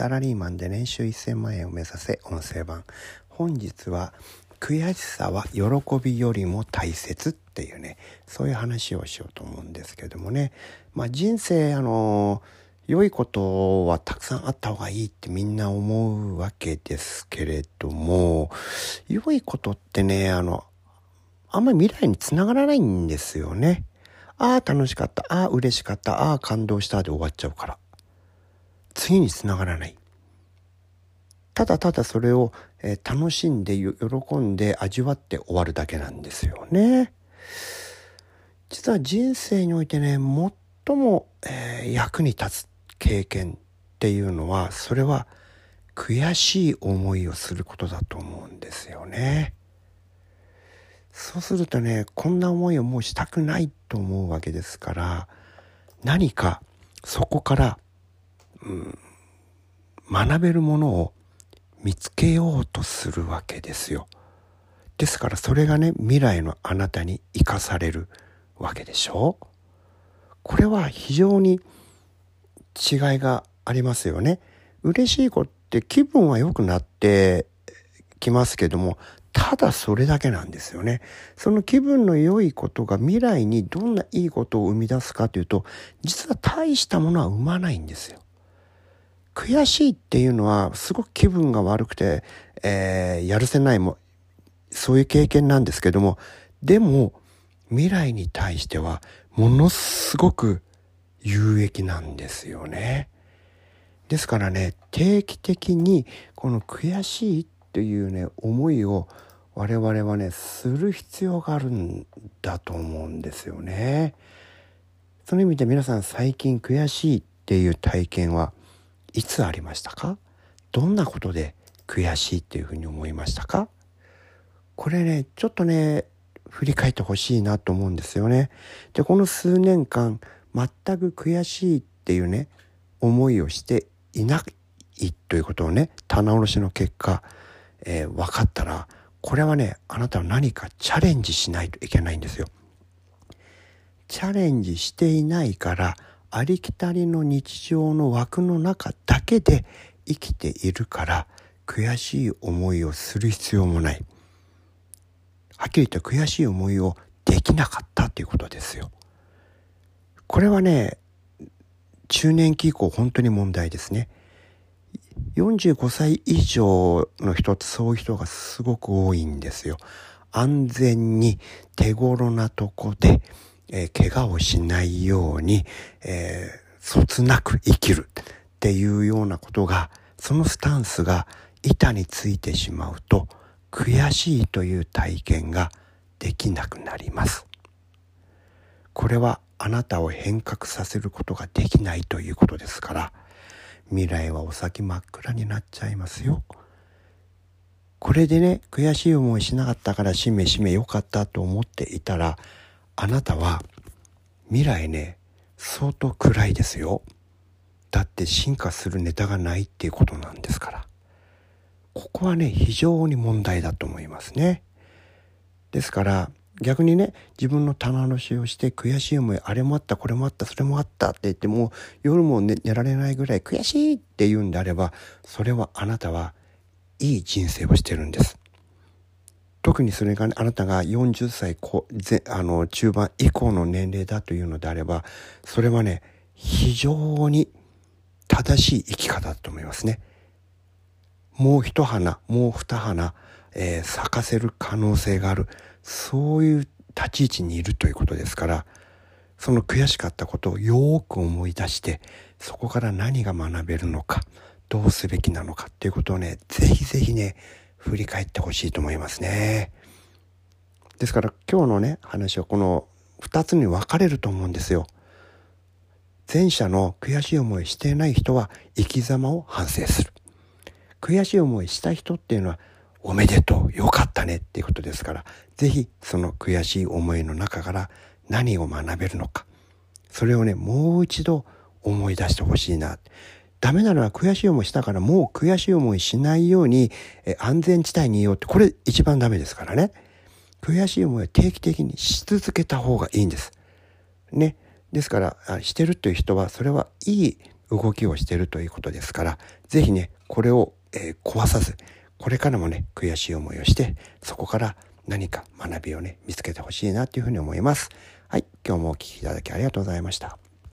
サラリーマンで年収1000万円を目指せ音声版。本日は悔しさは喜びよりも大切っていうねそういう話をしようと思うんですけどもね。まあ人生あの良いことはたくさんあった方がいいってみんな思うわけですけれども良いことってねあのあんまり未来につながらないんですよね。ああ楽しかった。ああ嬉しかった。ああ感動した。で終わっちゃうから。次につながらないただただそれを、えー、楽しんで喜んで味わって終わるだけなんですよね実は人生においてね最も、えー、役に立つ経験っていうのはそれは悔しい思いをすることだと思うんですよね。そうするとねこんな思いをもうしたくないと思うわけですから何かそこから、うん、学べるものを見つけようとするわけですよ。ですからそれがね未来のあなたに生かされるわけでしょこれは非常に違いがありますよね。嬉しい子って気分は良くなってきますけどもただそれだけなんですよね。その気分の良いことが未来にどんないいことを生み出すかというと、実は大したものは生まないんですよ。悔しいっていうのはすごく気分が悪くて、えー、やるせないも、そういう経験なんですけども、でも未来に対してはものすごく有益なんですよね。ですからね、定期的にこの悔しいっていうね思いを我々はねする必要があるんだと思うんですよね。その意味で皆さん最近悔しいっていう体験はいつありましたか？どんなことで悔しいっていうふうに思いましたか？これねちょっとね振り返ってほしいなと思うんですよね。でこの数年間全く悔しいっていうね思いをしていないということをね棚卸しの結果えー、分かったらこれはねあなたは何かチャレンジしないといけないんですよ。チャレンジしていないからありきたりの日常の枠の中だけで生きているから悔しい思いをする必要もない。はっきり言って悔しい思いをできなかったということですよ。これはね中年期以降本当に問題ですね。45歳以上の人ってそういう人がすごく多いんですよ。安全に手頃なとこで、えー、怪我をしないように、えー、そつなく生きるっていうようなことが、そのスタンスが板についてしまうと、悔しいという体験ができなくなります。これはあなたを変革させることができないということですから、未来はお先真っ暗になっちゃいますよ。これでね、悔しい思いしなかったからしめしめよかったと思っていたら、あなたは未来ね、相当暗いですよ。だって進化するネタがないっていうことなんですから。ここはね、非常に問題だと思いますね。ですから、逆にね自分の棚卸しをして悔しい思いあれもあったこれもあったそれもあったって言っても夜も寝られないぐらい悔しいって言うんであればそれはあなたはいい人生をしてるんです。特にそれが、ね、あなたが40歳ぜあの中盤以降の年齢だというのであればそれはね非常に正しい生き方だと思いますね。もう一花もう二花、えー、咲かせる可能性がある。そういう立ち位置にいるということですからその悔しかったことをよく思い出してそこから何が学べるのかどうすべきなのかっていうことをねぜひぜひね振り返ってほしいと思いますね。ですから今日のね話はこの2つに分かれると思うんですよ。前者の悔しい思いしていない人は生き様を反省する。悔しい思いした人っていうのはおめでとう、よかったねっていうことですから、ぜひその悔しい思いの中から何を学べるのか、それをね、もう一度思い出してほしいな。ダメなのは悔しい思いしたからもう悔しい思いしないようにえ安全地帯にいようって、これ一番ダメですからね。悔しい思いは定期的にし続けた方がいいんです。ね。ですから、してるという人は、それはいい動きをしてるということですから、是非ね、これを、え、壊さず、これからもね、悔しい思いをして、そこから何か学びをね、見つけてほしいなというふうに思います。はい、今日もお聴きいただきありがとうございました。